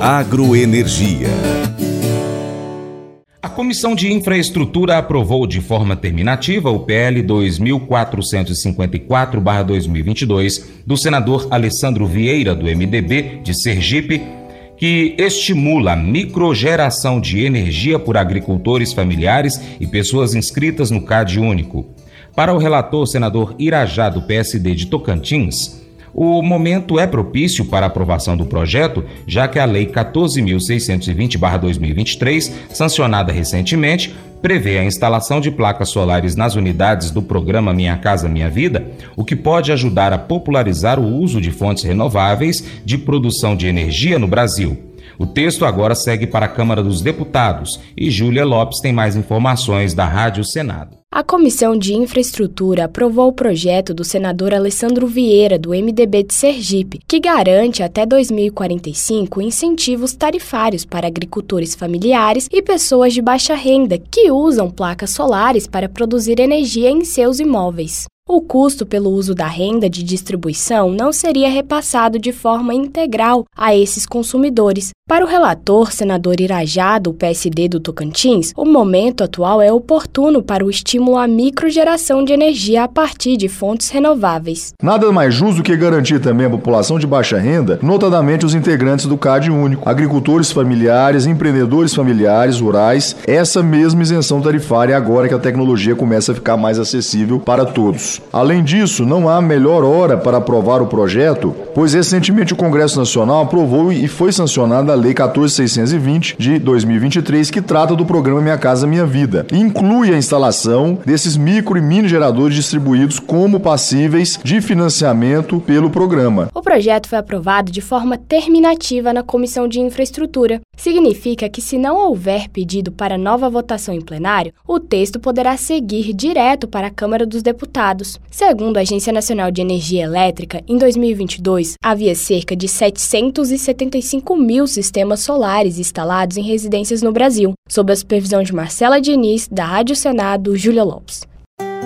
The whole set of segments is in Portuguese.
Agroenergia. A Comissão de Infraestrutura aprovou de forma terminativa o PL 2454-2022 do senador Alessandro Vieira, do MDB de Sergipe, que estimula a microgeração de energia por agricultores familiares e pessoas inscritas no CAD único. Para o relator senador Irajá, do PSD de Tocantins, o momento é propício para a aprovação do projeto, já que a Lei 14.620-2023, sancionada recentemente, prevê a instalação de placas solares nas unidades do programa Minha Casa Minha Vida, o que pode ajudar a popularizar o uso de fontes renováveis de produção de energia no Brasil. O texto agora segue para a Câmara dos Deputados e Júlia Lopes tem mais informações da Rádio Senado. A Comissão de Infraestrutura aprovou o projeto do senador Alessandro Vieira, do MDB de Sergipe, que garante até 2045 incentivos tarifários para agricultores familiares e pessoas de baixa renda que usam placas solares para produzir energia em seus imóveis. O custo pelo uso da renda de distribuição não seria repassado de forma integral a esses consumidores. Para o relator, senador Irajá, do PSD do Tocantins, o momento atual é oportuno para o estímulo à microgeração de energia a partir de fontes renováveis. Nada mais justo que garantir também à população de baixa renda, notadamente os integrantes do CAD único, agricultores familiares, empreendedores familiares, rurais, essa mesma isenção tarifária agora que a tecnologia começa a ficar mais acessível para todos. Além disso, não há melhor hora para aprovar o projeto, pois recentemente o Congresso Nacional aprovou e foi sancionada a Lei 14620 de 2023, que trata do programa Minha Casa Minha Vida. Inclui a instalação desses micro e mini geradores distribuídos como passíveis de financiamento pelo programa. O projeto foi aprovado de forma terminativa na Comissão de Infraestrutura. Significa que, se não houver pedido para nova votação em plenário, o texto poderá seguir direto para a Câmara dos Deputados Segundo a Agência Nacional de Energia Elétrica, em 2022 havia cerca de 775 mil sistemas solares instalados em residências no Brasil, sob a supervisão de Marcela Diniz, da Rádio Senado, Júlia Lopes.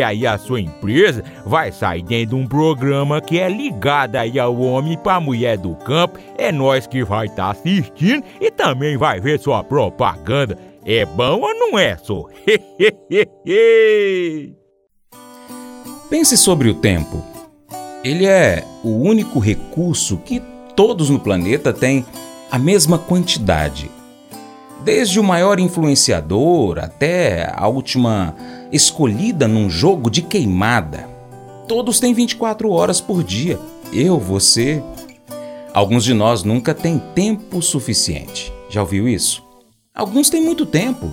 aí a sua empresa vai sair dentro de um programa que é ligado aí ao homem para mulher do campo. É nós que vai estar tá assistindo e também vai ver sua propaganda. É bom ou não é, só? Pense sobre o tempo. Ele é o único recurso que todos no planeta têm a mesma quantidade. Desde o maior influenciador até a última escolhida num jogo de queimada. Todos têm 24 horas por dia. Eu, você. Alguns de nós nunca têm tempo suficiente. Já ouviu isso? Alguns têm muito tempo.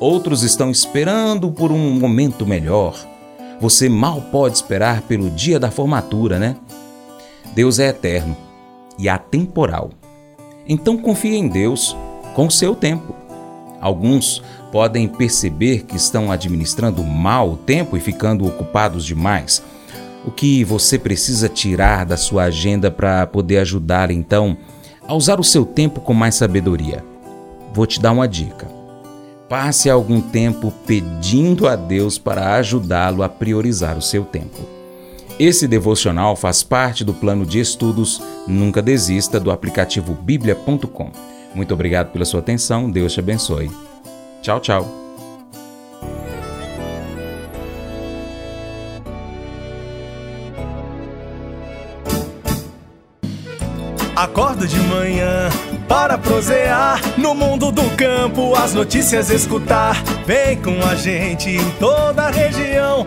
Outros estão esperando por um momento melhor. Você mal pode esperar pelo dia da formatura, né? Deus é eterno e atemporal. Então confie em Deus com o seu tempo. Alguns podem perceber que estão administrando mal o tempo e ficando ocupados demais o que você precisa tirar da sua agenda para poder ajudar então a usar o seu tempo com mais sabedoria. Vou te dar uma dica. Passe algum tempo pedindo a Deus para ajudá-lo a priorizar o seu tempo. Esse devocional faz parte do plano de estudos Nunca Desista do aplicativo bíblia.com. Muito obrigado pela sua atenção, Deus te abençoe. Tchau, tchau. Acordo de manhã para prosear no mundo do campo, as notícias escutar. Vem com a gente em toda a região